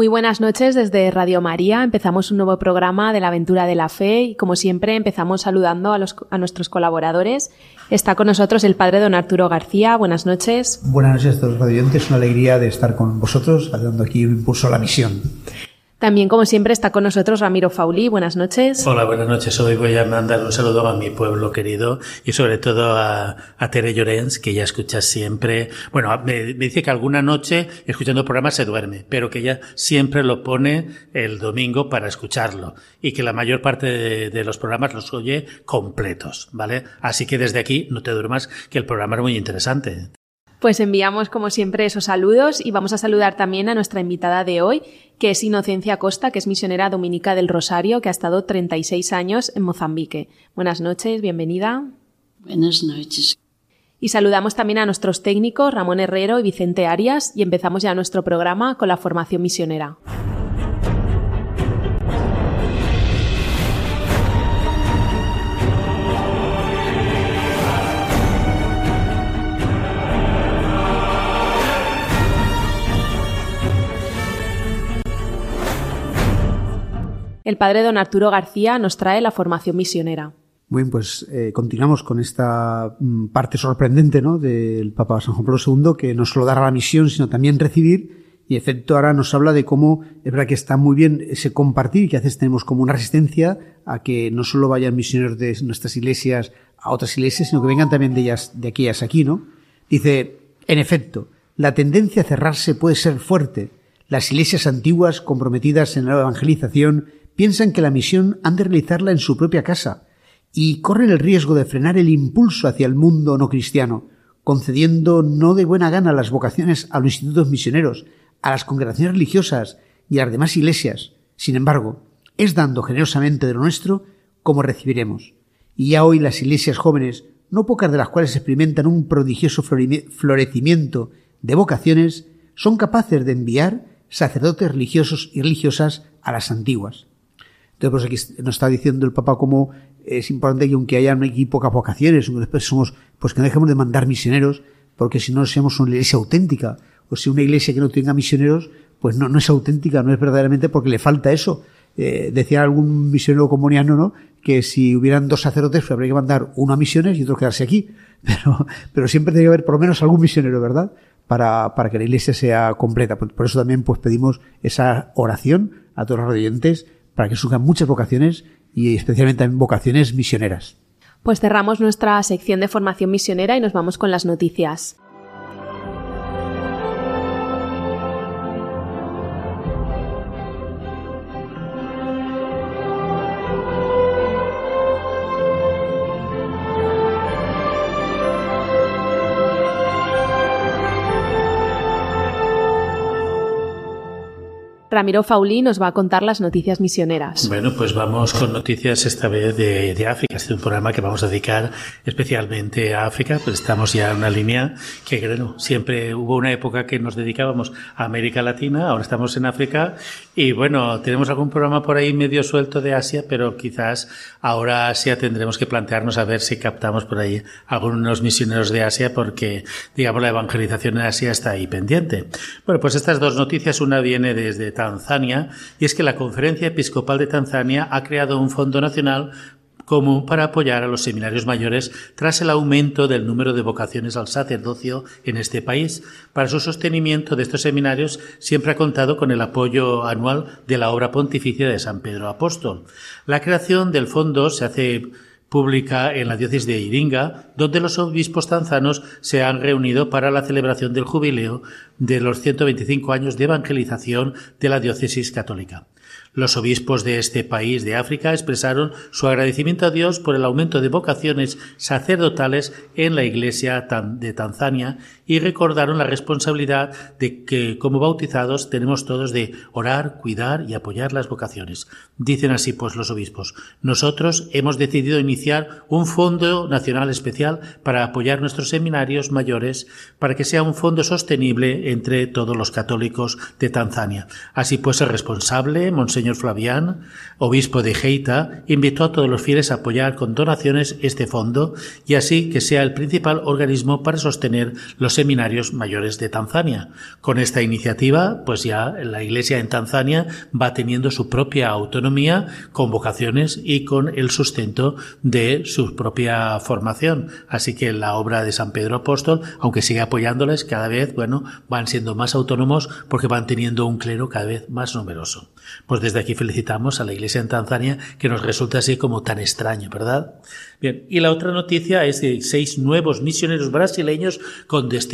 Muy buenas noches desde Radio María. Empezamos un nuevo programa de la aventura de la fe y como siempre empezamos saludando a, nuestros colaboradores. Está con nosotros el padre don Arturo García. Buenas noches. Buenas noches a todos los radiantes. Una alegría de estar con vosotros, dando aquí un impulso a la misión. También, como siempre, está con nosotros Ramiro Fauli. Buenas noches. Hola, buenas noches. Hoy voy a mandar un saludo a mi pueblo querido y sobre todo a, a Tere Llorens, que ya escucha siempre. Bueno, me, me, dice que alguna noche escuchando programas se duerme, pero que ella siempre lo pone el domingo para escucharlo y que la mayor parte de, de los programas los oye completos, ¿vale? Así que desde aquí no te duermas, que el programa es muy interesante. Pues enviamos, como siempre, esos saludos y vamos a saludar también a nuestra invitada de hoy, que es Inocencia Costa, que es misionera dominica del Rosario, que ha estado 36 años en Mozambique. Buenas noches, bienvenida. Buenas noches. Y saludamos también a nuestros técnicos Ramón Herrero y Vicente Arias y empezamos ya nuestro programa con la formación misionera. El padre don Arturo García nos trae la formación misionera. Pues eh, continuamos con esta mm, parte sorprendente ¿no? del Papa San Juan Pablo II, que no solo dará la misión, sino también recibir. Y efecto, ahora nos habla de cómo es verdad que está muy bien ese compartir, que a veces tenemos como una resistencia a que no solo vayan misioneros de nuestras iglesias a otras iglesias, sino que vengan también de ellas, de aquellas aquí, ¿no? Dice, en efecto, la tendencia a cerrarse puede ser fuerte. Las iglesias antiguas, comprometidas en la evangelización, piensan que la misión han de realizarla en su propia casa y corren el riesgo de frenar el impulso hacia el mundo no cristiano, concediendo no de buena gana las vocaciones a los institutos misioneros, a las congregaciones religiosas y a las demás iglesias. Sin embargo, es dando generosamente de lo nuestro como recibiremos. Y ya hoy las iglesias jóvenes, no pocas de las cuales experimentan un prodigioso florecimiento de vocaciones, son capaces de enviar sacerdotes religiosos y religiosas a las antiguas. Entonces, pues aquí nos está diciendo el Papa cómo es importante que aunque haya aquí pocas vocaciones, somos, pues que no dejemos de mandar misioneros, porque si no seamos una iglesia auténtica. O si una iglesia que no tenga misioneros, pues no, no es auténtica, no es verdaderamente porque le falta eso. Eh, decía algún misionero comuniano, ¿no? Que si hubieran dos sacerdotes, pues habría que mandar uno a misiones y otro quedarse aquí. Pero, pero siempre tiene que haber por lo menos algún misionero, ¿verdad? Para, para que la iglesia sea completa. Por, por eso también, pues pedimos esa oración a todos los oyentes para que surjan muchas vocaciones y especialmente también vocaciones misioneras. Pues cerramos nuestra sección de formación misionera y nos vamos con las noticias. Ramiro Fauli nos va a contar las noticias misioneras. Bueno, pues vamos con noticias esta vez de, de África. Este es un programa que vamos a dedicar especialmente a África, pues estamos ya en una línea que, bueno, siempre hubo una época que nos dedicábamos a América Latina, ahora estamos en África y bueno, tenemos algún programa por ahí medio suelto de Asia, pero quizás ahora Asia tendremos que plantearnos a ver si captamos por ahí algunos misioneros de Asia porque, digamos, la evangelización en Asia está ahí pendiente. Bueno, pues estas dos noticias, una viene desde Tanzania y es que la Conferencia Episcopal de Tanzania ha creado un fondo nacional común para apoyar a los seminarios mayores tras el aumento del número de vocaciones al sacerdocio en este país. Para su sostenimiento de estos seminarios siempre ha contado con el apoyo anual de la obra pontificia de San Pedro Apóstol. La creación del fondo se hace pública en la diócesis de Iringa, donde los obispos tanzanos se han reunido para la celebración del jubileo de los 125 años de evangelización de la diócesis católica. Los obispos de este país de África expresaron su agradecimiento a Dios por el aumento de vocaciones sacerdotales en la Iglesia de Tanzania y recordaron la responsabilidad de que como bautizados tenemos todos de orar, cuidar y apoyar las vocaciones. Dicen así pues los obispos, nosotros hemos decidido iniciar un fondo nacional especial para apoyar nuestros seminarios mayores para que sea un fondo sostenible entre todos los católicos de Tanzania. Así pues el responsable, Monseñor señor Flavián, obispo de Geita, invitó a todos los fieles a apoyar con donaciones este fondo y así que sea el principal organismo para sostener los seminarios mayores de Tanzania. Con esta iniciativa, pues ya la Iglesia en Tanzania va teniendo su propia autonomía, con vocaciones y con el sustento de su propia formación. Así que la obra de San Pedro Apóstol, aunque sigue apoyándoles, cada vez, bueno, van siendo más autónomos porque van teniendo un clero cada vez más numeroso. Pues desde aquí felicitamos a la Iglesia en Tanzania, que nos resulta así como tan extraño, ¿verdad? Bien, y la otra noticia es de seis nuevos misioneros brasileños con destino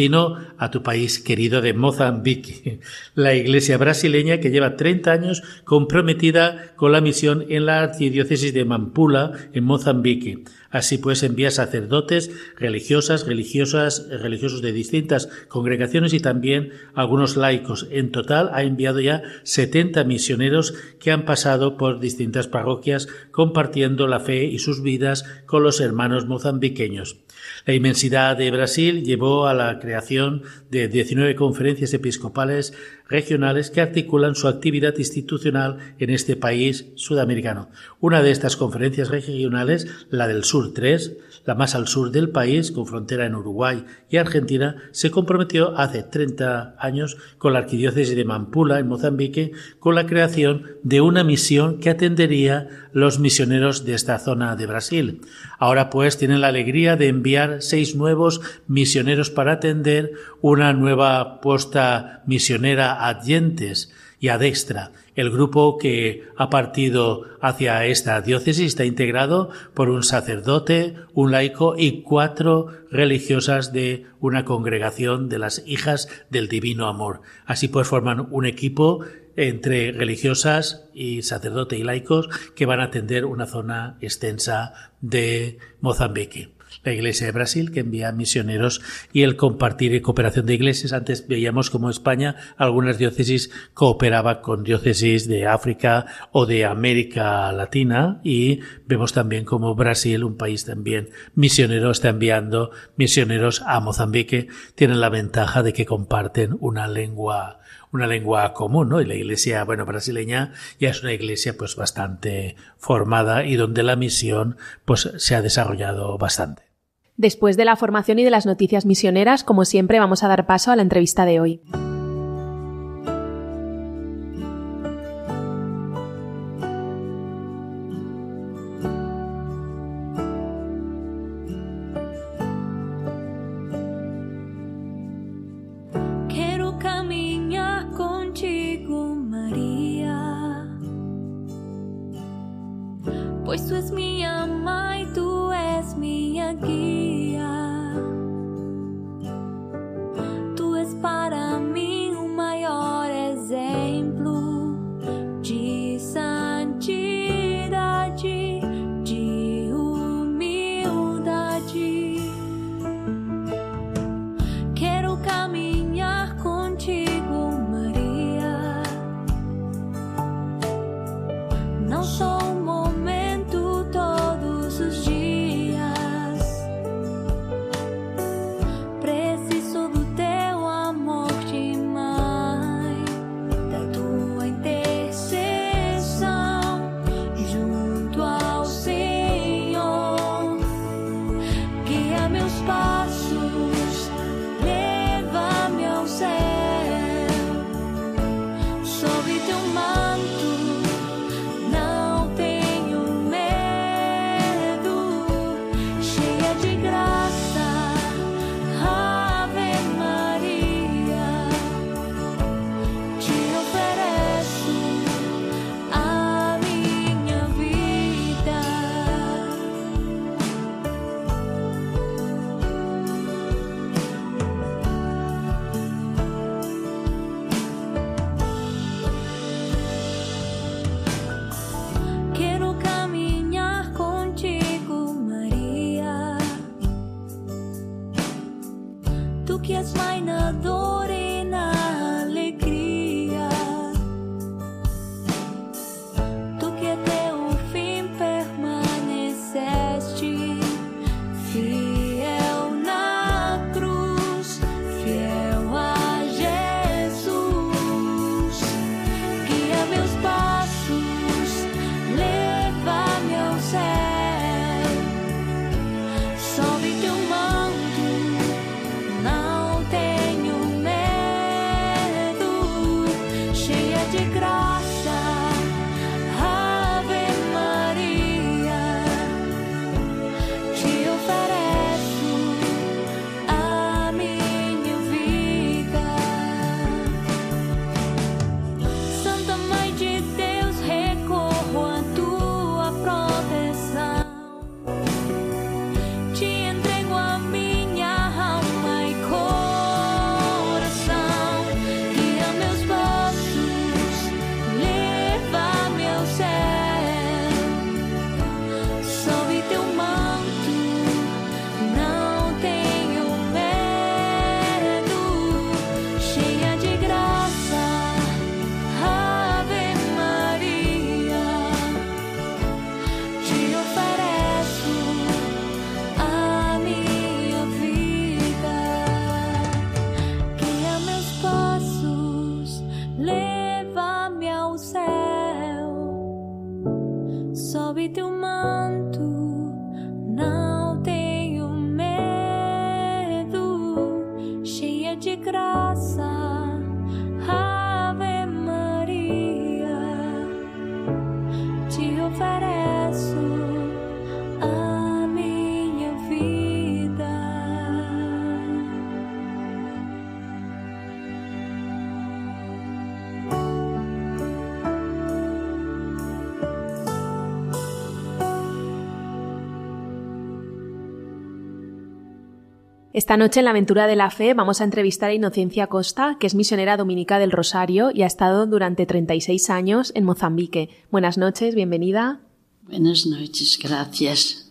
a tu país querido de Mozambique. La Iglesia brasileña que lleva 30 años comprometida con la misión en la archidiócesis de Mampula, en Mozambique. Así pues, envía sacerdotes, religiosas, religiosas, religiosos de distintas congregaciones y también algunos laicos. En total ha enviado ya 70 misioneros que han pasado por distintas parroquias compartiendo la fe y sus vidas con los hermanos mozambiqueños. La inmensidad de Brasil llevó a la creación de 19 conferencias episcopales regionales que articulan su actividad institucional en este país sudamericano. Una de estas conferencias regionales, la del Sur 3, la más al sur del país, con frontera en Uruguay y Argentina, se comprometió hace 30 años con la arquidiócesis de Mampula, en Mozambique, con la creación de una misión que atendería los misioneros de esta zona de Brasil. Ahora pues tienen la alegría de enviar seis nuevos misioneros para atender una nueva posta misionera a Dientes y a Dextra. El grupo que ha partido hacia esta diócesis está integrado por un sacerdote, un laico y cuatro religiosas de una congregación de las hijas del divino amor. Así pues forman un equipo entre religiosas y sacerdote y laicos que van a atender una zona extensa de Mozambique la Iglesia de Brasil, que envía misioneros, y el compartir y cooperación de iglesias. Antes veíamos como España, algunas diócesis cooperaba con diócesis de África o de América Latina, y vemos también como Brasil, un país también misionero, está enviando misioneros a Mozambique. Tienen la ventaja de que comparten una lengua una lengua común, ¿no? Y la iglesia, bueno, brasileña ya es una iglesia pues bastante formada y donde la misión pues se ha desarrollado bastante. Después de la formación y de las noticias misioneras, como siempre, vamos a dar paso a la entrevista de hoy. Esta noche en la aventura de la fe vamos a entrevistar a Inocencia Costa, que es misionera dominica del Rosario y ha estado durante 36 años en Mozambique. Buenas noches, bienvenida. Buenas noches, gracias.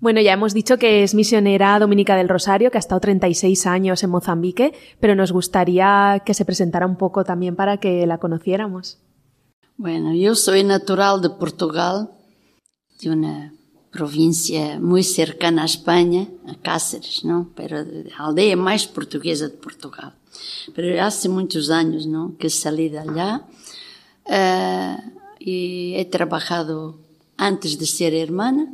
Bueno, ya hemos dicho que es misionera dominica del Rosario, que ha estado 36 años en Mozambique, pero nos gustaría que se presentara un poco también para que la conociéramos. Bueno, yo soy natural de Portugal, de una província muito cercana à Espanha, a Cáceres, não? Pero a aldeia mais portuguesa de Portugal. Pero há muitos anos, não, que saí de allá uh, e he trabalhado antes de ser hermana.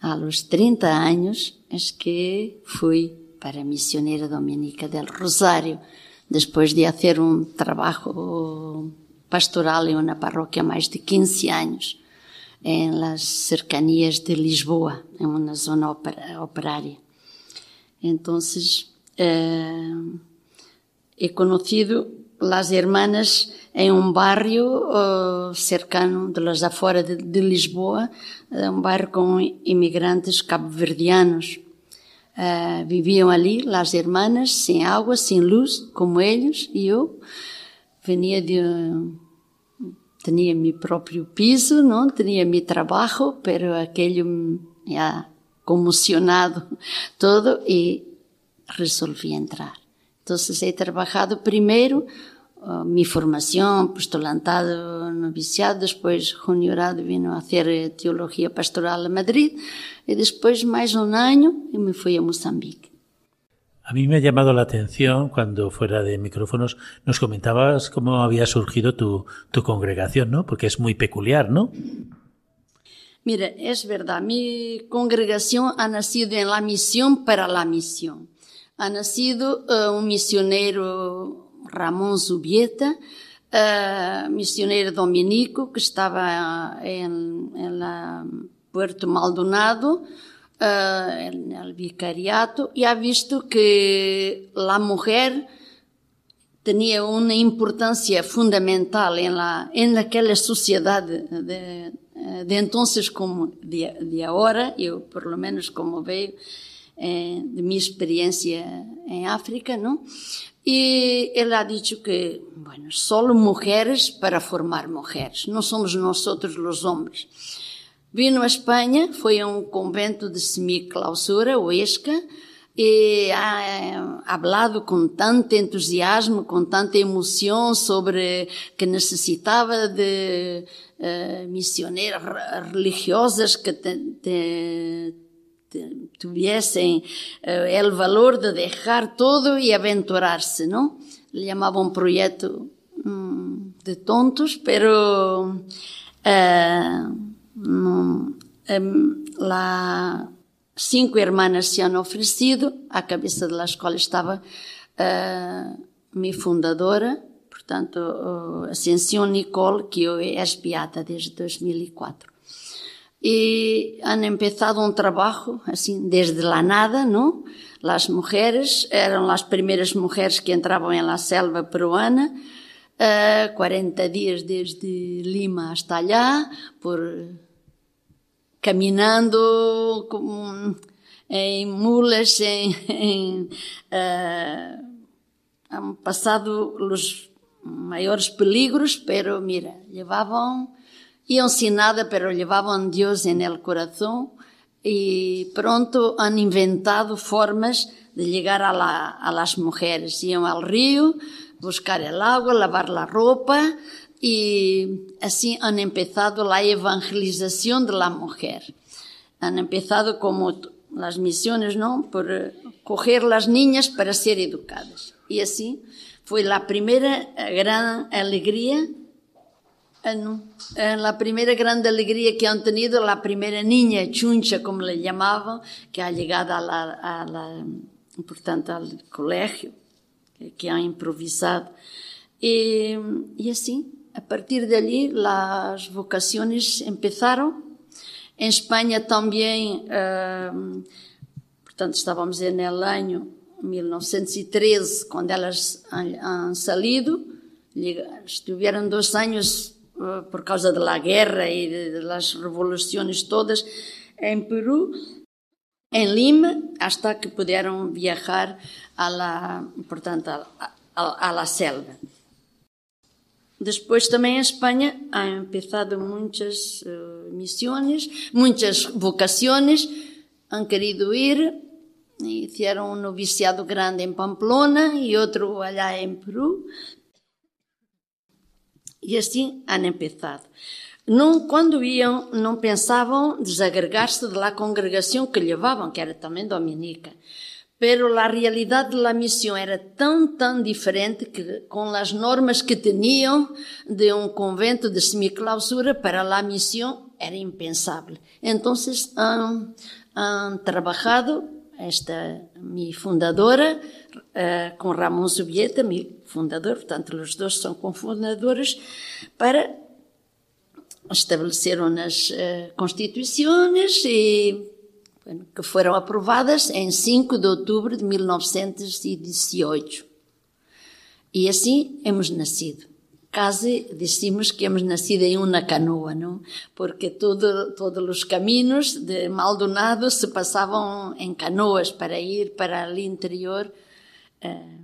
A los 30 anos é que fui para a missioneira dominica del Rosário, depois de fazer um trabalho pastoral em uma paróquia há mais de 15 anos en las cercanías de Lisboa, en una zona operaria. Entonces, eh, he las hermanas en un barrio uh, cercano de las afueras de, de Lisboa, uh, un barrio con inmigrantes cabo-verdianos. Uh, viviam ali, las hermanas, sem água, sem luz, como eles, e eu venia de tinha meu próprio piso, não tinha meu trabalho, pero aquele me ha comocionado todo e resolvi entrar. Então, he trabalhado primeiro uh, minha formação, postulantado, noviciado, depois juniorado, vino a fazer teologia pastoral a Madrid e depois mais um ano e me fui a Moçambique. A mí me ha llamado la atención cuando fuera de micrófonos nos comentabas cómo había surgido tu, congregación, ¿no? Porque es muy peculiar, ¿no? Mira, es verdad, mi congregación ha nacido en la misión para la misión. Ha nacido uh, un misionero, Ramón Zubieta, uh, misionero dominico, que estaba en, Puerto Maldonado, uh, vicariato y ha visto que la mujer tenía una importancia fundamental en, la, en aquella sociedad de, de entonces como de, de ahora, yo por lo menos como veo eh, de mi experiencia en África, ¿no? Y él ha dicho que, bueno, solo mujeres para formar mujeres, no somos nosotros los hombres. Vino a Espanha, foi a um convento de semi-clausura, o ESCA, e ha hablado com tanto entusiasmo, com tanta emoção sobre que necessitava de uh, missioneras religiosas que te, te, te, tuviesen uh, o valor de deixar todo e aventurar-se, não? Le chamava um projeto um, de tontos, pero uh, no, um, lá cinco irmãs se han oferecido, à cabeça da escola estava uh, minha fundadora, portanto, a Ascensión Nicole, que hoy es beata desde 2004. Y han empezado un trabajo así desde la nada, ¿no? Las mujeres eran las primeras mujeres que entraban en la selva peruana, uh, 40 días desde Lima hasta allá, por caminando com, em mulas, em, em uh, han passado os maiores peligros, pero mira, levavam, iam sin nada, pero levavam Deus en el corazón e pronto han inventado formas de llegar a, la, a las mujeres. Iam al río, buscar el agua, lavar la ropa y así han empezado la evangelización de la mujer. Han empezado como las misiones, ¿no? Por eh, coger las niñas para ser educadas. Y así fue la primera gran alegría, eh, la primera gran alegría que han tenido la primera niña chuncha, como le llamaban, que ha llegado a la, a la portanto, al colegio, que han improvisado. Y, y así a partir las vocaciones empezaron. En España también, eh, portanto, estábamos en el año 1913, cuando elas han, han salido. Estuvieron dos años uh, por causa de la guerra de, las revoluciones todas en Perú, en Lima, hasta que pudieron viajar a la, portanto, a la selva. Depois também em Espanha han empezado muitas uh, muitas vocações, han querido ir, hicieron un noviciado grande en Pamplona y otro allá en Perú. E assim han empezado. Não, quando iam, não pensavam desagregar-se da congregação que levavam, que era também dominica. Pero a realidade da missão era tão, tão diferente que, com as normas que tinham de um convento de semiclausura para a missão, era impensável. Então, han, han trabalhado esta mi fundadora uh, com Ramon Zubieta, mi fundador, portanto, os dois são cofundadores, para estabeleceram as uh, constituições e que foram aprovadas em 5 de outubro de 1918. E assim hemos nascido. Casi decimos que hemos nacido em uma canoa, não? Porque todo, todos os caminhos de Maldonado se passavam em canoas para ir para o interior. Uh,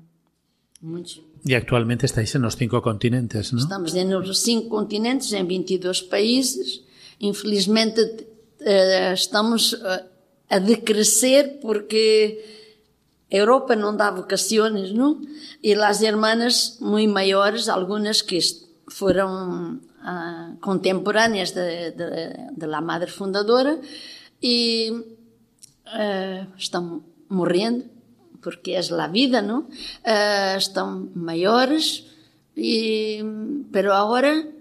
muitos. E atualmente estáis nos cinco continentes, não? Estamos nos cinco continentes, em 22 países. Infelizmente, uh, estamos uh, a decrescer porque Europa não dá vocações, não? E as irmãs muito maiores, algumas que foram uh, contemporâneas la madre fundadora e uh, estão morrendo porque é a vida, não? Uh, estão maiores e, pero agora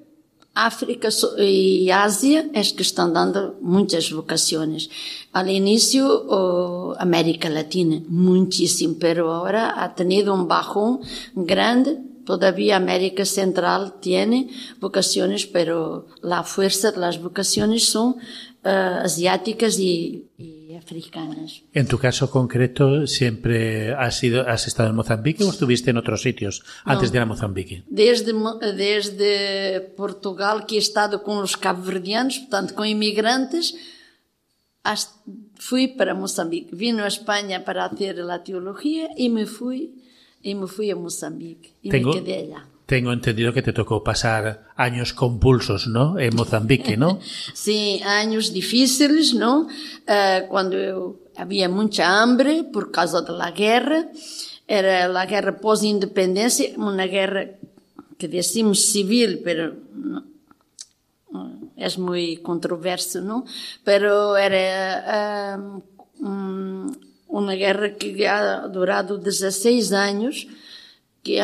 África e Ásia é que estão dando muitas vocações. Al início, América Latina, muitíssimo, pero ahora ha tenido un bajón grande. Todavía América Central vocaciones, pero la fuerza de las vocaciones son uh, asiáticas y, y, africanas. En tu caso concreto, ¿siempre has, sido, has estado en Mozambique o estuviste en otros sitios antes no, de ir a Mozambique? Desde, desde Portugal, que he estado con los cabo-verdianos, portanto, con inmigrantes, fui para Moçambique. Vino a Espanha para hacer la teología y me fui, y me fui a Moçambique. Y tengo, me quedé allá. Tengo entendido que te tocó pasar años convulsos, ¿no? En Mozambique, ¿no? sí, años difíciles, ¿no? Uh, cuando había mucha hambre por causa de la guerra. Era la guerra pós-independencia, una guerra que decimos civil, pero es muy controverso, ¿no? Pero era um, uma guerra que ha durado 16 anos, que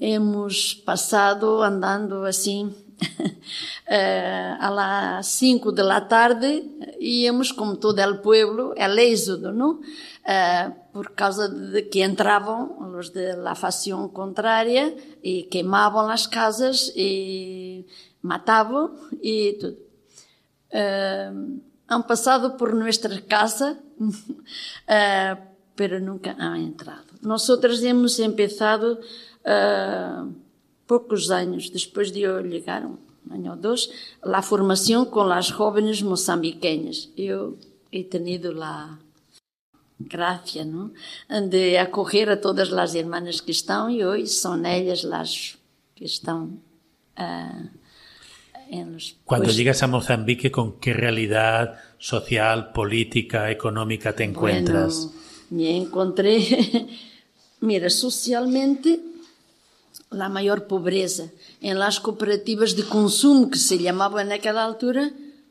hemos passado andando assim Uh, a 5 de la tarde íamos, como todo o pueblo, el éxodo, ¿no? Uh, por causa de que entravam os de la facción contraria e queimavam as casas e matavam e tudo. Uh, han passado por nossa casa, pero nunca han entrado. Nosotros hemos empezado uh, poucos anos depois de eu llegar, um ano ou dois, a formação com as jovens moçambiqueñas. Eu he tenido la gracia ¿no? de acoger a todas as irmãs que estão e hoje são elas as que estão uh, en los... Cuando pues, llegas a Mozambique, ¿con qué realidad social, política, económica te encuentras? Bueno, me encontré, mira, socialmente la mayor pobreza. En las cooperativas de consumo, que se llamaban en aquella altura,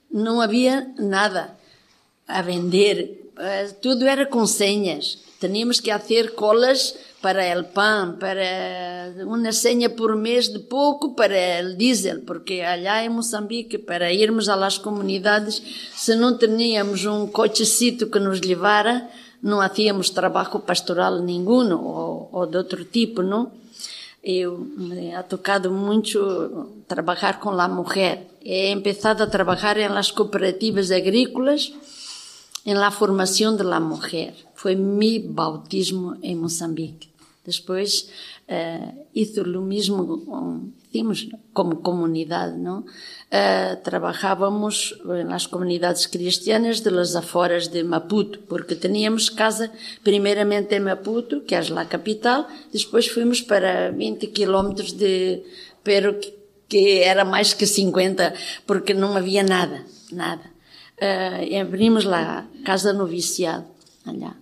no había nada a vender. Uh, tudo era com senhas. Teníamos que fazer colas para o pão, para uma senha por mês de pouco para o diesel, porque allá em Moçambique, para irmos às comunidades, se não tínhamos um cochecito que nos levara, não hacíamos trabalho pastoral nenhum ou, ou de outro tipo, não? Eu me ha tocado muito trabalhar com a mulher. He empezado a trabalhar em las cooperativas agrícolas en la formación de la mujer. Fue mi bautismo en Mozambique. Después uh, hizo lo mismo, hicimos como comunidade, ¿no? Uh, trabajábamos en las comunidades cristianas de las aforas de Maputo, porque teníamos casa primeiramente en Maputo, que é a capital, depois fomos para 20 quilómetros de, pero que era mais que 50, porque não havia nada, nada abrimos lá Casa Noviciado, allá.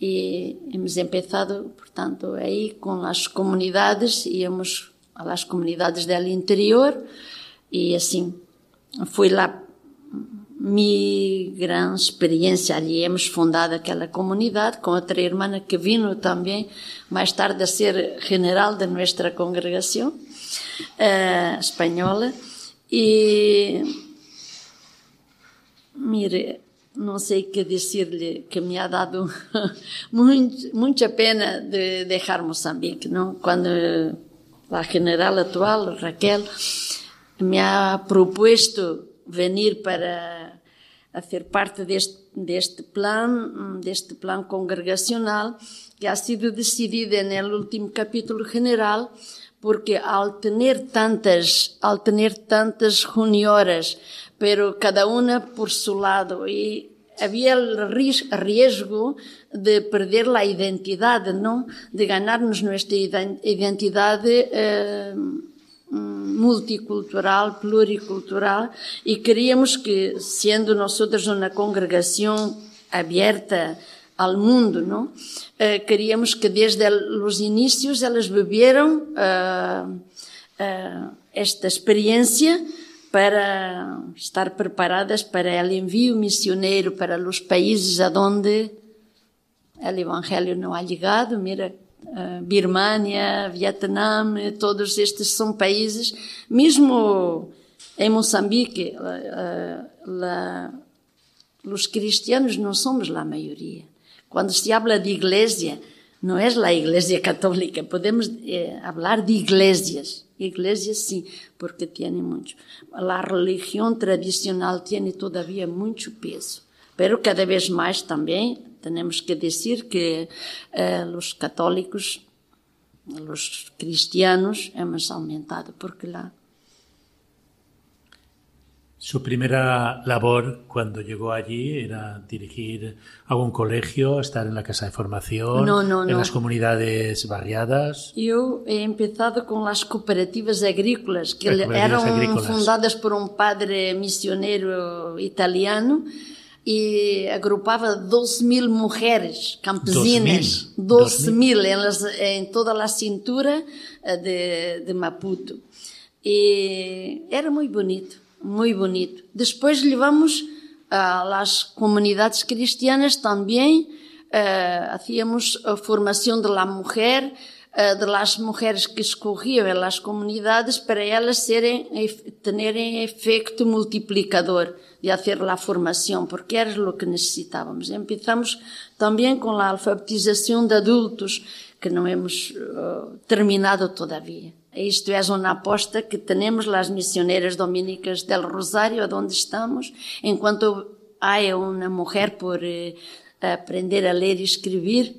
E hemos empezado, portanto, aí com as comunidades, íamos às comunidades del interior e assim, foi lá minha grande experiência ali. Hemos fundado aquela comunidade com outra irmã que vino também mais tarde a ser general da nossa congregação uh, espanhola e Mire, não sei que dizer-lhe que me ha dado muito, muita pena de deixar Moçambique, não? Quando a general atual, Raquel, me ha proposto venir para fazer parte deste, deste plan, deste plan congregacional que ha sido decidido no último capítulo general, porque ao ter tantas, ao ter tantas reuniões pero cada una por su lado y había el riesgo de perder la identidad, ¿no? De ganarnos nuestra identidad eh, multicultural, pluricultural y queríamos que, siendo nosotros una congregación abierta al mundo, ¿no? Eh, queríamos que desde los inicios elas bebieran eh, eh, esta experiencia para estar preparadas para o envio missioneiro para os países aonde o evangelho não ha chegado. Mira, uh, Birmania, Vietnã, todos estes são países, mesmo em Moçambique, la, os cristianos não somos a maioria. Quando se habla de igreja, não é a igreja católica, podemos eh, falar de igrejas. Iglesia sim, porque tem muito. A religião tradicional tem todavia muito peso. Pero cada vez mais também temos que dizer que eh, os católicos, os cristianos, hemos aumentado, porque lá Su primera labor cuando llegó allí era dirigir algún colegio, estar en la casa de formación, no, no, en no. las comunidades barriadas. Eu he empezado con las cooperativas agrícolas que Cooperativas eran agrícolas. fundadas por un padre misionero italiano y agrupaba 2.000 mujeres campesinas, 12.000 en, las- en toda la cintura eh, de, de Maputo. E era muito bonito, muito bonito. Depois levamos às comunidades cristianas também, eh, hacíamos a formação da mulher, uh, de las mujeres que escorriam en las comunidades para elas serem, terem efeito multiplicador de hacer la formação, porque era o que necessitávamos. Empezamos também com a alfabetização de adultos, que não hemos uh, terminado todavía. Isto é uma aposta que temos las misioneras dominicas del Rosário, onde estamos, enquanto há uma mulher por eh, aprender a ler e escrever,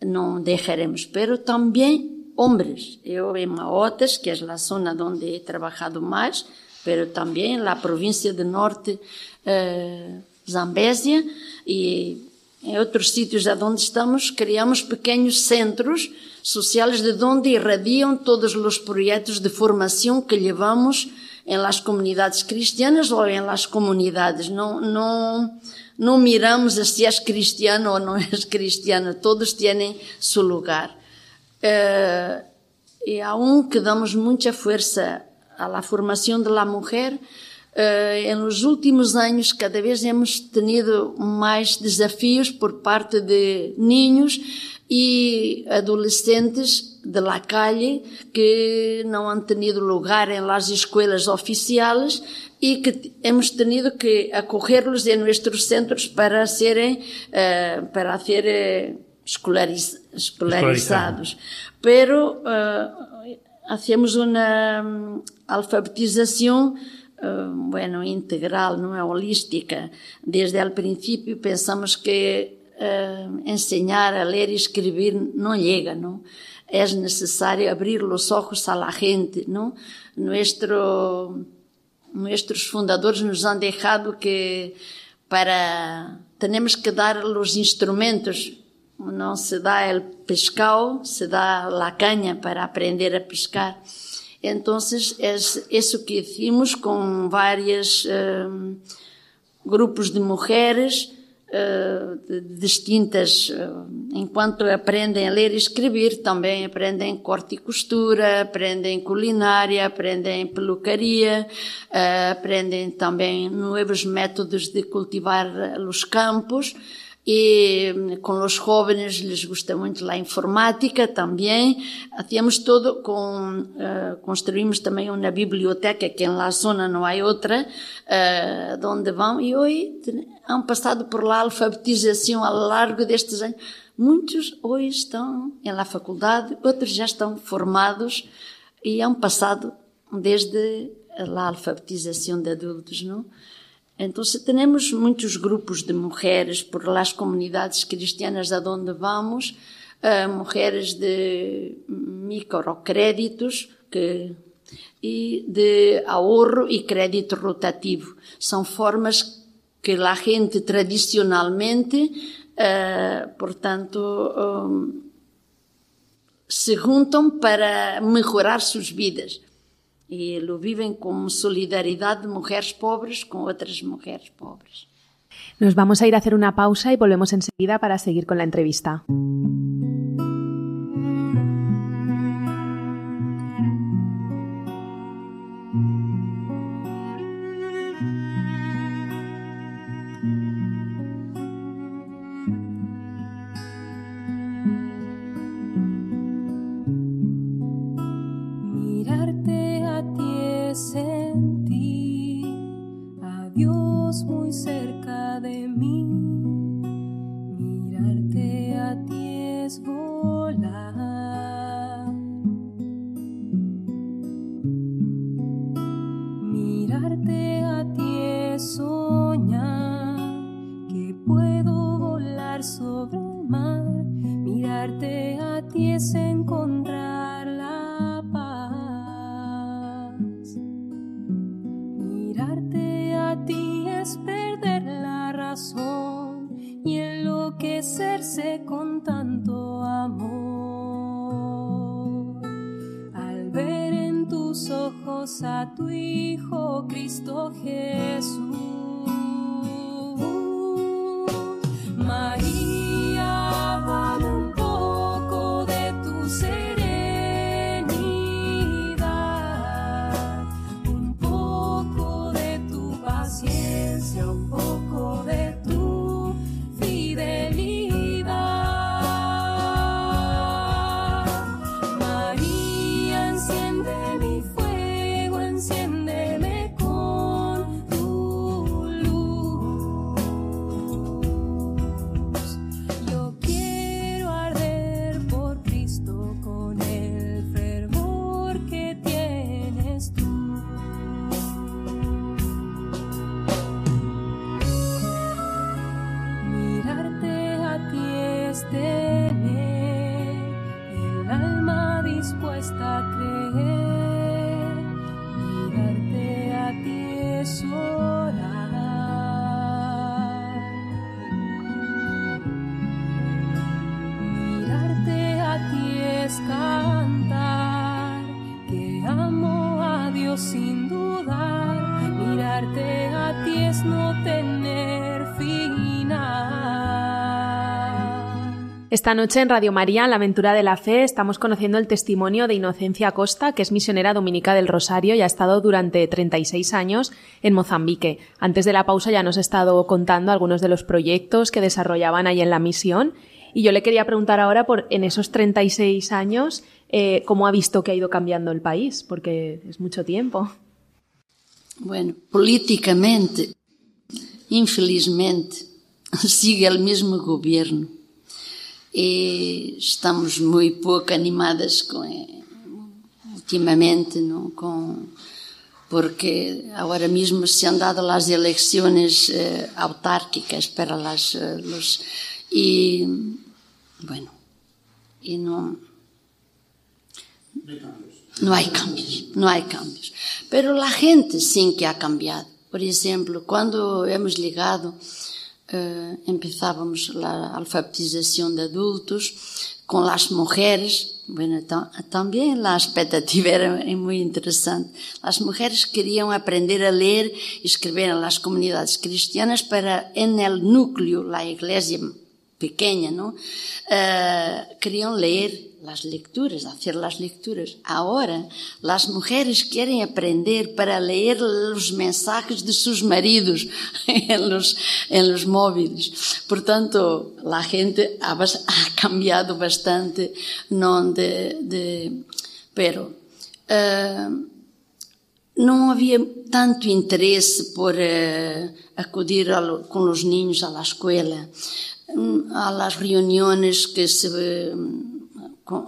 não deixaremos. Pero também homens. Eu em Maotas, que é a zona onde he trabalhado mais, pero também na província do norte, eh, Zambésia, e em outros sítios onde estamos, criamos pequenos centros sociais de onde irradiam todos os projetos de formação que levamos em las comunidades cristianas ou em las comunidades. Não, não, não miramos se és cristiano ou não és cristiano, todos têm seu lugar. Uh, e aún que damos muita força à formação da mulher, Uh, nos últimos anos, cada vez hemos tenido mais desafios por parte de ninhos e adolescentes de la calle que não han tenido lugar em las escolas oficiais e que hemos tenido que acorrerlos em nossos centros para serem uh, para ser uh, escolariz escolarizados. Pero uh, hacemos uma um, alfabetização bueno, integral, não é holística. Desde o princípio pensamos que uh, enseñar a ler e escrever não chega, não? É necessário abrir os olhos à gente, não? Nuestro, nuestros fundadores nos han deixado que para temos que dar os instrumentos não se dá o pescado, se dá a canha para aprender a pescar. Então, é isso que hicimos com vários um, grupos de mulheres de, distintas, uh, enquanto aprendem a ler e escrever, também aprendem corte e costura, aprendem culinária, aprendem pelucaria, aprendem também novos métodos de cultivar os campos e com os jovens les gusta muito a informática também. Hacíamos todo com, uh, construímos também uma biblioteca que em la zona não há outra, uh, onde vão, e hoje han passado por lá alfabetização ao largo destes anos. Muitos hoje estão em la faculdade, outros já estão formados e han passado desde a alfabetização de adultos, não? Então, temos muitos grupos de mulheres por las comunidades cristianas a onde vamos, uh, mulheres de microcréditos que, e de ahorro e crédito rotativo. São formas que a gente tradicionalmente, uh, portanto, um, se juntam para melhorar suas vidas e lo vivem como solidaridade de mulheres pobres com outras mulheres pobres. Nos vamos a ir a hacer una pausa y volvemos enseguida para seguir con la entrevista. hacerse con tanto amor. Al ver en tus ojos a tu Hijo Cristo Jesús Esta noche en Radio María, en la aventura de la fe, estamos conociendo el testimonio de Inocencia Costa, que es misionera dominica del Rosario y ha estado durante 36 años en Mozambique. Antes de la pausa ya nos ha estado contando algunos de los proyectos que desarrollaban ahí en la misión. Y yo le quería preguntar ahora por en esos 36 años eh, cómo ha visto que ha ido cambiando el país, porque es mucho tiempo. Bueno, políticamente, infelizmente, sigue el mismo gobierno. E estamos muito pouco animadas com, ultimamente, não? Com, porque agora mesmo se han dado as eleições eh, autárquicas para las, eh, los, y bueno, y no, no hay cambios, no hay cambios. Pero la gente sí que ha cambiado. Por ejemplo, cuando hemos llegado, eh, empezábamos la alfabetización de adultos con las mujeres. Bueno, también la expectativa era muy interesante. Las mujeres querían aprender a leer y escribir en las comunidades cristianas para el núcleo, la iglesia pequeña, ¿no? Uh, querían leer las lecturas, hacer las lecturas. Ahora, las mujeres quieren aprender para leer los mensajes de sus maridos en los, en los móviles. Por tanto, la gente ha, ha cambiado bastante, ¿no? De, de, pero, uh, não havia tanto interesse por uh, acudir com os niños à escola a las reuniones que se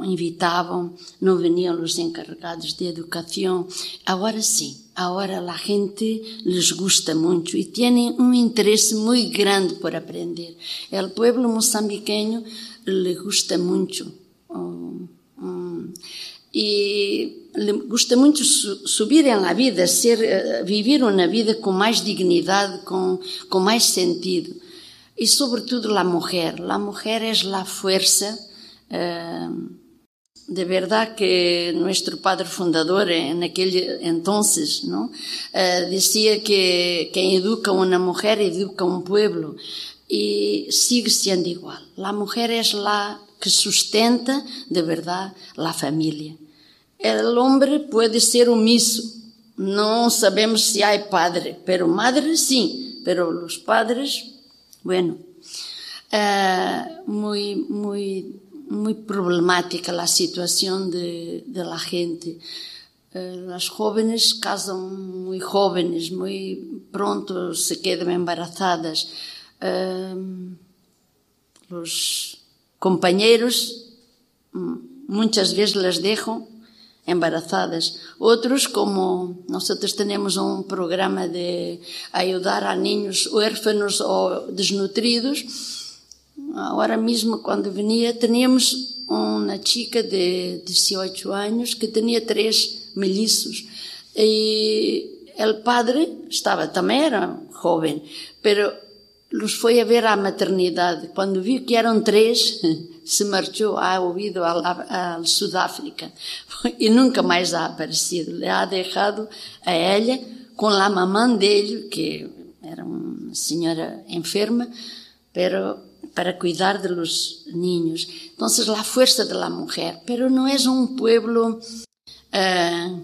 invitavam, não veniam os encarregados de educação. Agora sim, agora a gente les gusta muito e tem um interesse muito grande por aprender. O povo moçambiqueño le gusta muito. E le gusta muito subir na vida, ser, eh, viver uma vida com mais dignidade, com, com mais sentido y sobre todo la mujer. La mujer es la fuerza. Eh, de verdad que nuestro padre fundador en aquel entonces ¿no? Decía que quien educa a una mujer educa a un pueblo y sigue siendo igual. La mujer es la que sustenta de verdad la familia. El hombre puede ser omiso. No sabemos si hay padre, pero madre sí, pero los padres Bueno, uh, muy, muy, muy problemática la situación de, la gente. Uh, las jóvenes casan muy jóvenes, muy pronto se quedan embarazadas. Uh, los compañeros muchas veces les dejan embarazadas. Outros, como nosotros tenemos un programa de ayudar a niños huérfanos ou desnutridos, agora mesmo quando venia teníamos uma chica de 18 anos que tinha três melliços e o padre estava também era jovem, pero los foi a ver à maternidade. Quando viu que eram três, se marchou, ha ouvido a, Sudáfrica e nunca mais ha aparecido. Le ha deixado a ela com a mamã dele, que era uma senhora enferma, pero para cuidar de los niños. Entonces, la fuerza de la mujer. Pero no es un pueblo uh,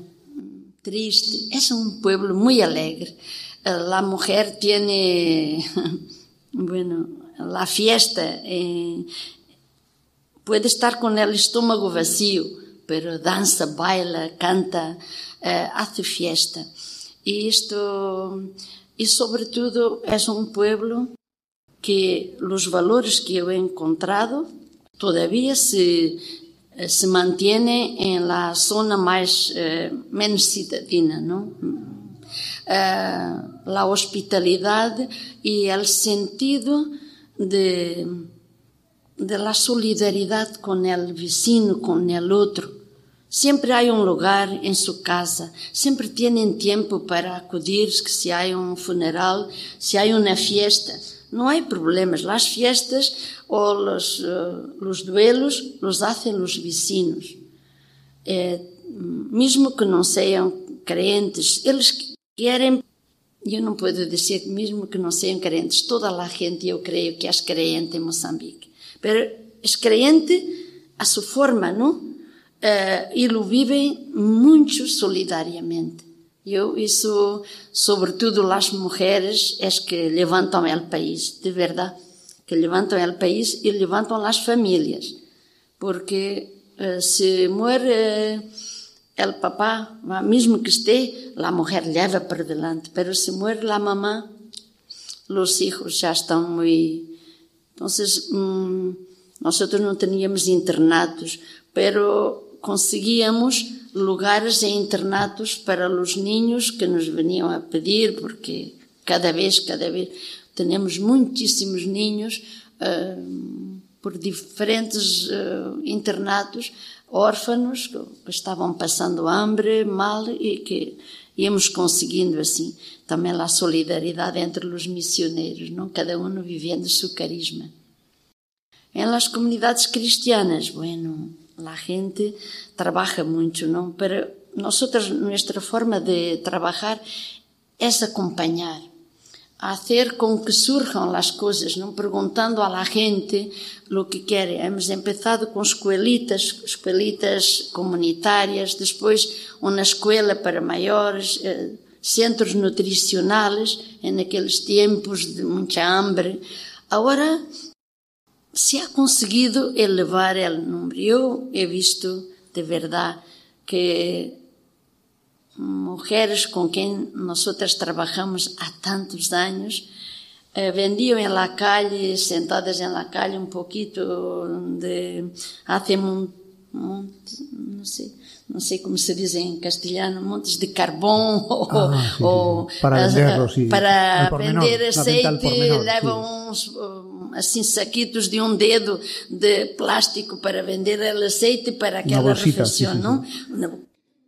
triste, es un pueblo muy alegre. Uh, la mujer tiene, bueno, la fiesta. Eh, puede estar con el estómago vacío, pero danza, baila, canta, uh, hace fiesta. Y esto, y sobre todo es un pueblo que los valores que yo he encontrado se, se mantienen en la zona más, eh, menos citadina, ¿no? Uh, la hospitalidad y el sentido de, de la solidaridad con vecino, con el otro. Siempre hay un lugar en su casa, siempre tienen tiempo para acudir si hay un funeral, si hay una fiesta. No hay problemas. Las fiestas o los, uh, los duelos los hacen los vecinos. Eh, mesmo que não sejam crentes, eles querem eu não posso dizer mesmo que não sejam crentes. Toda a gente, eu creio que é crente em Moçambique. Mas é crente a sua forma, não? Uh, e o vivem muito solidariamente. Eu, isso, sobretudo as mulheres, é que levantam o país, de verdade. Que levantam o país e levantam as famílias. Porque uh, se morre. Uh, el papá, mesmo que esté, la mujer lleva por delante, pero si muere la mamá, los hijos ya están muy... Entonces, mmm, nosotros no teníamos internatos, pero conseguíamos lugares en internatos para los niños que nos venían a pedir, porque cada vez, cada vez, tenemos muitíssimos niños uh, por diferentes uh, internatos órfãos que estavam passando hambre, mal e que íamos conseguindo assim também a solidariedade entre os missioneiros, não cada um vivendo seu carisma. Em las comunidades cristianas, bueno, a gente trabalha muito, não? Para nós, nossa forma de trabalhar é acompanhar a hacer con que surjan las cosas, non preguntando a la gente lo que quere. Hemos empezado con escuelitas, escuelitas comunitarias, despois unha escuela para maiores, eh, centros nutricionales en aqueles tempos de muita hambre. Agora se ha conseguido elevar o número. Eu he visto de verdade que mujeres con quien nosotras trabajamos a tantos años, eh, vendían en la calle, sentadas en la calle un poquito de, hace un, no sé, não sei como se diz em castelhano, montes de carvão ou, ah, sim, ou para, venderlos, para vender azeite, levam uns assim saquitos de um dedo de plástico para vender o azeite para aquela refeição, não? Uma,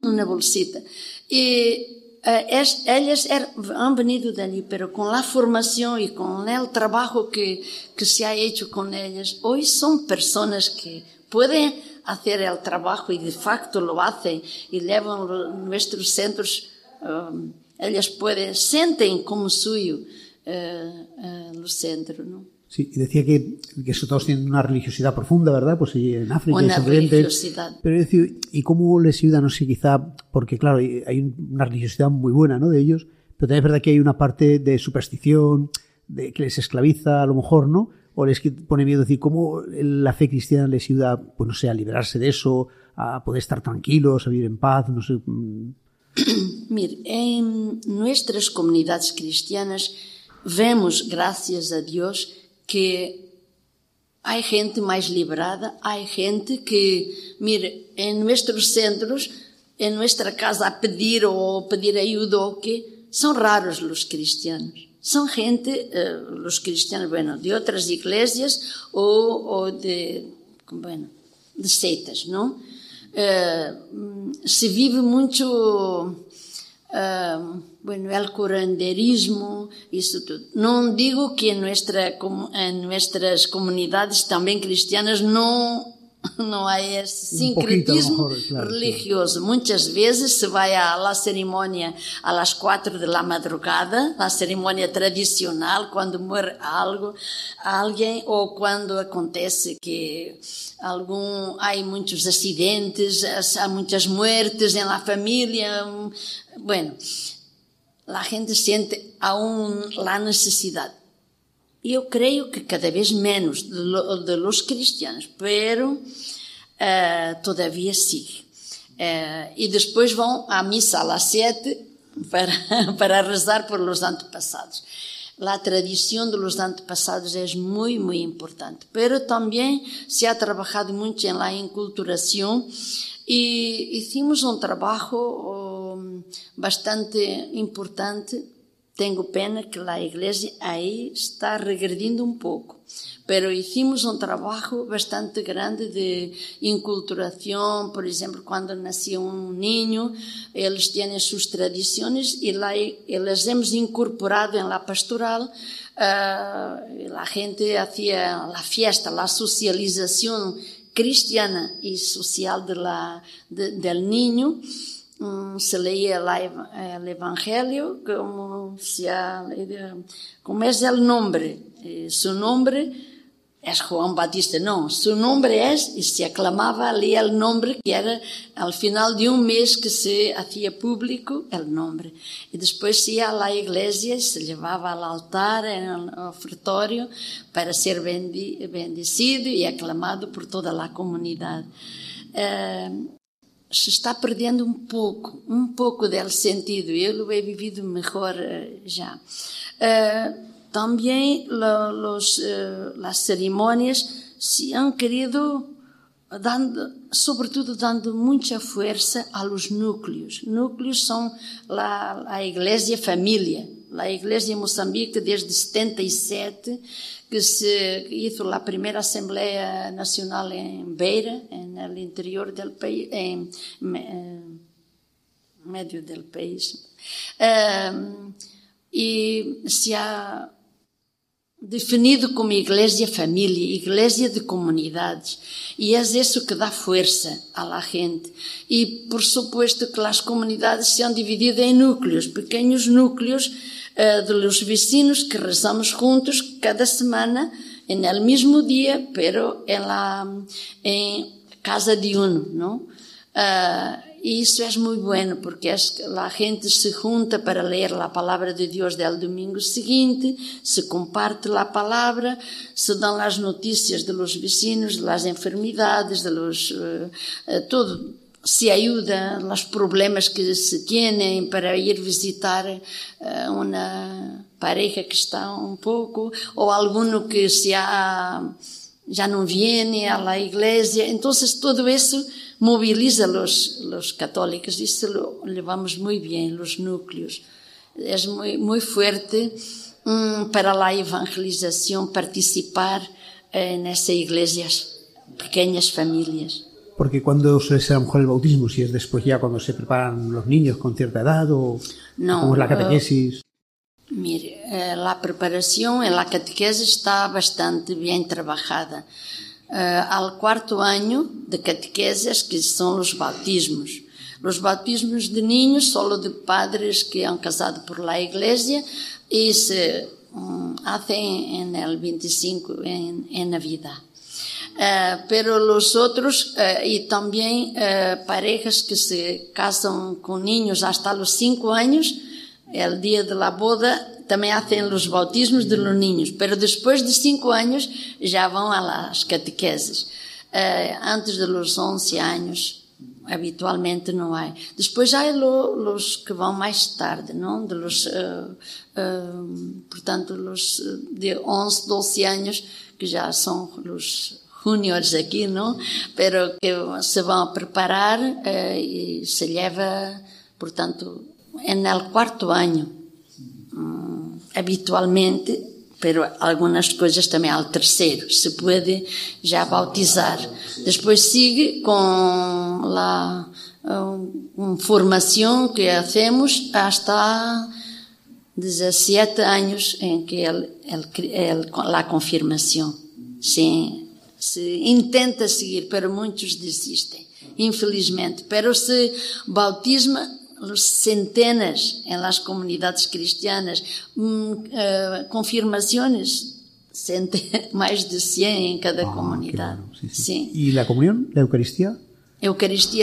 uma bolsita. E uh, elas er, han venido dali, pero con la formación y con el trabajo que, que se ha hecho con ellas, hoy son personas que pueden hacer el trabajo y de facto lo hacen y llevan nuestros centros, um, ellas pueden, sienten como suyo uh, uh, los centros, ¿no? Sí, y decía que, que todos tienen una religiosidad profunda, ¿verdad? Pues en África, una en religiosidad. Pero decir, ¿y cómo les ayuda? No sé, quizá, porque claro, hay una religiosidad muy buena, ¿no? De ellos, pero también es verdad que hay una parte de superstición, de que les esclaviza a lo mejor, ¿no? O les pone miedo decir, ¿cómo la fe cristiana les ayuda, pues no sé, a liberarse de eso, a poder estar tranquilos, a vivir en paz, no sé? Mm. Mire, en nuestras comunidades cristianas vemos, gracias a Dios, que há gente mais liberada, há gente que, mire, em nossos centros, em nossa casa a pedir ou pedir ajuda ou o quê, são raros os cristianos. São gente, uh, os cristianos, bueno, de outras igrejas ou, de, bueno, de seitas, não? Uh, se vive muito uh, bueno, el curanderismo, isso tudo. Não digo que em, nuestra, nossas comunidades também cristianas não não há esse sincretismo um claro, religioso. Muitas vezes se vai à cerimônia às quatro da madrugada, a cerimônia tradicional, quando morre algo, alguém, ou quando acontece que algum, há muitos acidentes, há muitas mortes na família. Bueno, a gente sente aún a necessidade. Eu creio que cada vez menos de, lo, de los cristianos, pero uh, todavia sigue. Uh, e depois vão à missa às sete para, para rezar por los antepassados. La tradição de los antepassados é muito, muito importante. Pero também se ha trabalhado muito em la inculturação e hicimos um trabalho bastante importante tenho pena que a igreja aí está regredindo um pouco, pero hicimos um trabalho bastante grande de inculturação, por exemplo, quando nascia um ninho, eles têm suas tradições e lá eles hemos incorporado em la pastoral uh, a gente hacía a fiesta, a socialização cristiana e social de la, de, del niño hum, se leía lá el Evangelio, como, se ha, como el nombre, eh, su nombre es Juan Batista, no, su nombre es, y se aclamaba ali el nombre, que era al final de un mes que se hacía público el nombre. Y después se a la iglesia y se llevaba al altar, en el ofertorio, para ser bendecido y aclamado por toda la comunidad. Uh, se está perdendo um pouco, um pouco del sentido. Eu lo he vivido melhor uh, já. Uh, también lo, los, eh, las ceremonias se han querido dando, sobretudo dando mucha fuerza a los núcleos. Núcleos son la, la iglesia familia. La iglesia en Moçambique desde 77 que se hizo la primera asamblea nacional en Beira, en el interior del país, en, en medio del país. Y se ha definido como igreja família, igreja de comunidades. E é isso que dá força à gente. E por suposto que as comunidades são divididas em núcleos, pequenos núcleos uh, de los vecinos que rezamos juntos cada semana, en el mismo dia, pero en la en casa de uno, não? Uh, Y eso es muy bueno porque es, la gente se junta para leer la palabra de Dios del domingo siguiente, se comparte la palabra, se dan las noticias de los vecinos, de las enfermedades, de los, uh, uh, todo. Se ayuda los problemas que se tienen para ir visitar uh, una pareja que está un poco, o alguno que se ha, ya no viene a la iglesia. Entonces todo eso moviliza los, los católicos se lo muy bien, los núcleos. Es muy, muy fuerte um, para la evangelización participar en esas iglesias, pequeñas familias. Porque cuando se da mejor el bautismo, si es después ya cuando se preparan los niños con cierta edad o no, como es la catequesis. Uh, mire, eh, la preparación en la catequesis está bastante bien trabajada. uh, ao quarto ano de catequeses, que são os batismos. Os batismos de niños, solo de padres que han casado por la iglesia y se um, hacen en el 25 en, en Navidad. Uh, pero los otros, uh, y también uh, parejas que se casan con niños hasta los cinco el día de la boda também hacen os bautismos de los niños, pero depois de cinco anos já vão las catequeses. Antes de los 11 anos, habitualmente não há. Depois há os que vão mais tarde, não? De los, uh, uh, portanto, os de 11, 12 anos, que já são os juniors aqui, não? Pero que se vão preparar e se leva, portanto, en el quarto ano habitualmente, pero algumas coisas também ao terceiro, se pode já bautizar. Depois sigue com a um, formação que hacemos hasta 17 anos em que ele, ele, ele, a confirmação. Sim, se intenta seguir, pero muitos desistem, infelizmente. Pero se bautisma centenas en las comunidades cristianas, uh, confirmaciones, más de 100 en cada ah, comunidad. Bueno, sí, sí. Sí. ¿Y la comunión,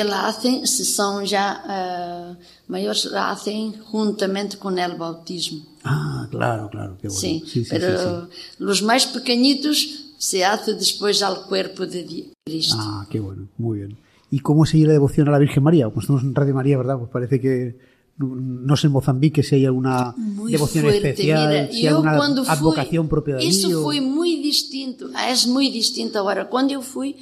la hacen, si son ya uh, mayores, la hacen juntamente con el bautismo. Ah, claro, claro, qué bueno. Sí, sí pero los más pequeñitos se hace después al cuerpo de Cristo. Ah, qué bueno, muy bien. ¿Y cómo se la devoción a la Virgen María? Pues estamos en Radio María, ¿verdad? Pues parece que no sé en Mozambique si hay alguna muy devoción fuerte, especial, mira, si hay alguna advocación propia de Eso fue muy distinto, es muy distinto ahora. Cuando yo fui,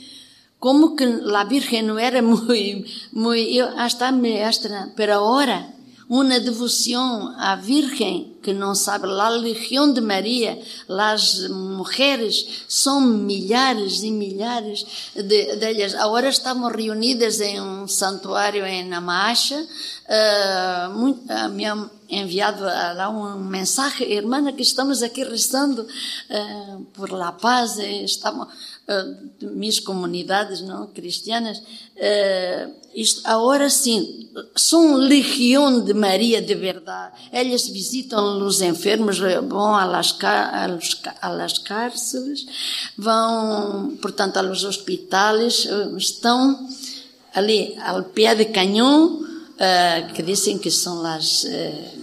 como que la Virgen no era muy, muy, yo hasta me hasta, pero ahora una devoción a Virgen que não sabe, a Legião de Maria, as mulheres, são milhares e milhares de, delas. Agora estamos reunidas em um santuário em Amacha. Uh, muito, uh, me ha enviado lá uma mensagem, irmã, que estamos aqui rezando uh, por la paz, estamos uh, minhas comunidades não cristianas, uh, isto, agora sim, são legião de Maria de verdade. Elas visitam os enfermos, vão às, às cárceles, vão, portanto, aos hospitais, estão ali ao pé de canhão, uh, que dizem que são as uh,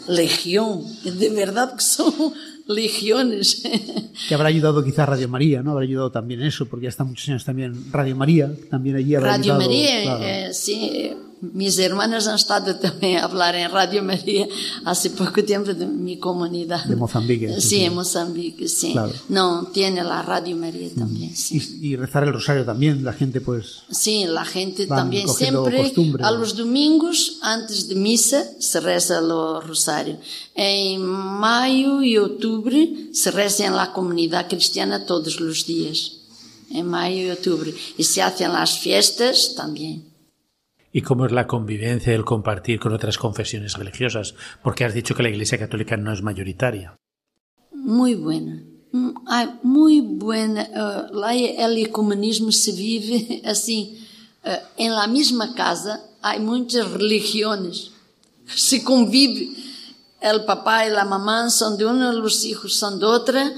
legião, de verdade que são legiones. Que habrá ayudado quizá Radio María, ¿no? Habrá ayudado también eso, porque ya está muchos años también Radio María, también allí habrá Radio ayudado. María, claro. eh, sí, Minhas irmãs han estado também a falar em Rádio Maria há pouco tempo de minha comunidade. De Moçambique. Sí, en Moçambique, sí. Claro. No, tiene la Radio María también, sí. Y, y rezar el rosario también, la gente pues... Sí, la gente también cogiendo siempre costumbre. a los domingos antes de misa se reza el rosario. En mayo y octubre se reza en la comunidad cristiana todos los días. En mayo y octubre. Y se hacen las fiestas también. ¿Y cómo es la convivencia, el compartir con otras confesiones religiosas? Porque has dicho que la Iglesia Católica no es mayoritaria. Muy buena. Mm, muy buena. Uh, lá el ecumenismo se vive assim. Uh, en la misma casa hay muchas religiones. Se convive. El papá y la mamá son de una, los hijos son de otra.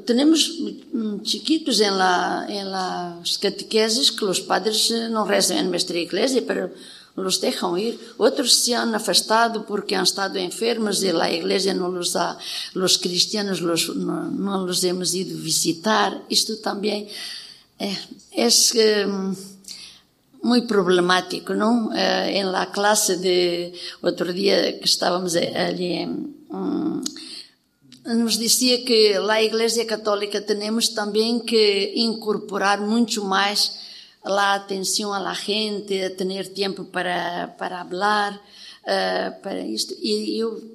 Tenemos mm, chiquitos en, la, en las catequesis que los padres no rezan en nuestra iglesia, pero los dejan ir. Otros se han afastado porque han estado enfermos y la iglesia no los ha, los cristianos los, no, los hemos ido visitar. Esto también eh, es eh, muy problemático, ¿no? Eh, en la clase de otro día que estábamos allí en, mm, nos dizia que lá a Igreja Católica temos também que incorporar muito mais a atenção à gente, a ter tempo para, para falar, uh, para isto. E eu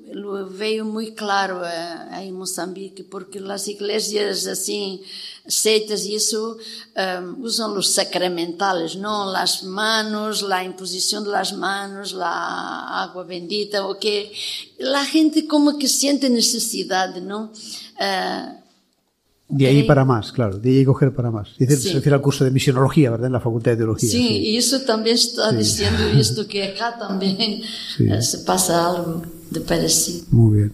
veio muito claro uh, em Moçambique, porque as igrejas assim, seitas isso, um, usam os sacramentales, não as manos, a imposição das manos, a água bendita, o que a gente como que sente necessidade, não? Uh, De ahí para más, claro, de ahí coger para más. Dice, Sí. Se refiere al curso de misionología, ¿verdad? En la Facultad de Teología. Sim, e isso também está dizendo isto que acá Sí. eh, se passa algo de parecido. Muy bien.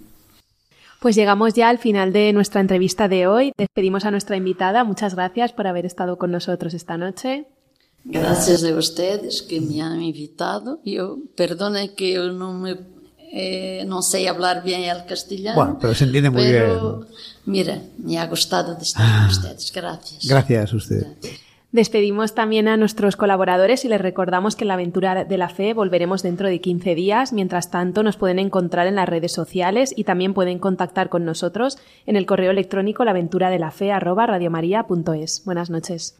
Pues llegamos ya al final de nuestra entrevista de hoy. Despedimos a nuestra invitada. Muchas gracias por haber estado con nosotros esta noche. Graças a ustedes que me han invitado. Eu, perdone que eu não me eh, não sei falar bem el castelhano. Bueno, pero se entiende muy pero, Mira, me ha gustado de estar con ustedes. Gracias. Gracias a usted. Despedimos también a nuestros colaboradores y les recordamos que en la aventura de la fe volveremos dentro de 15 días. Mientras tanto, nos pueden encontrar en las redes sociales y también pueden contactar con nosotros en el correo electrónico laventuradelafe@radiomaria.es. Buenas noches.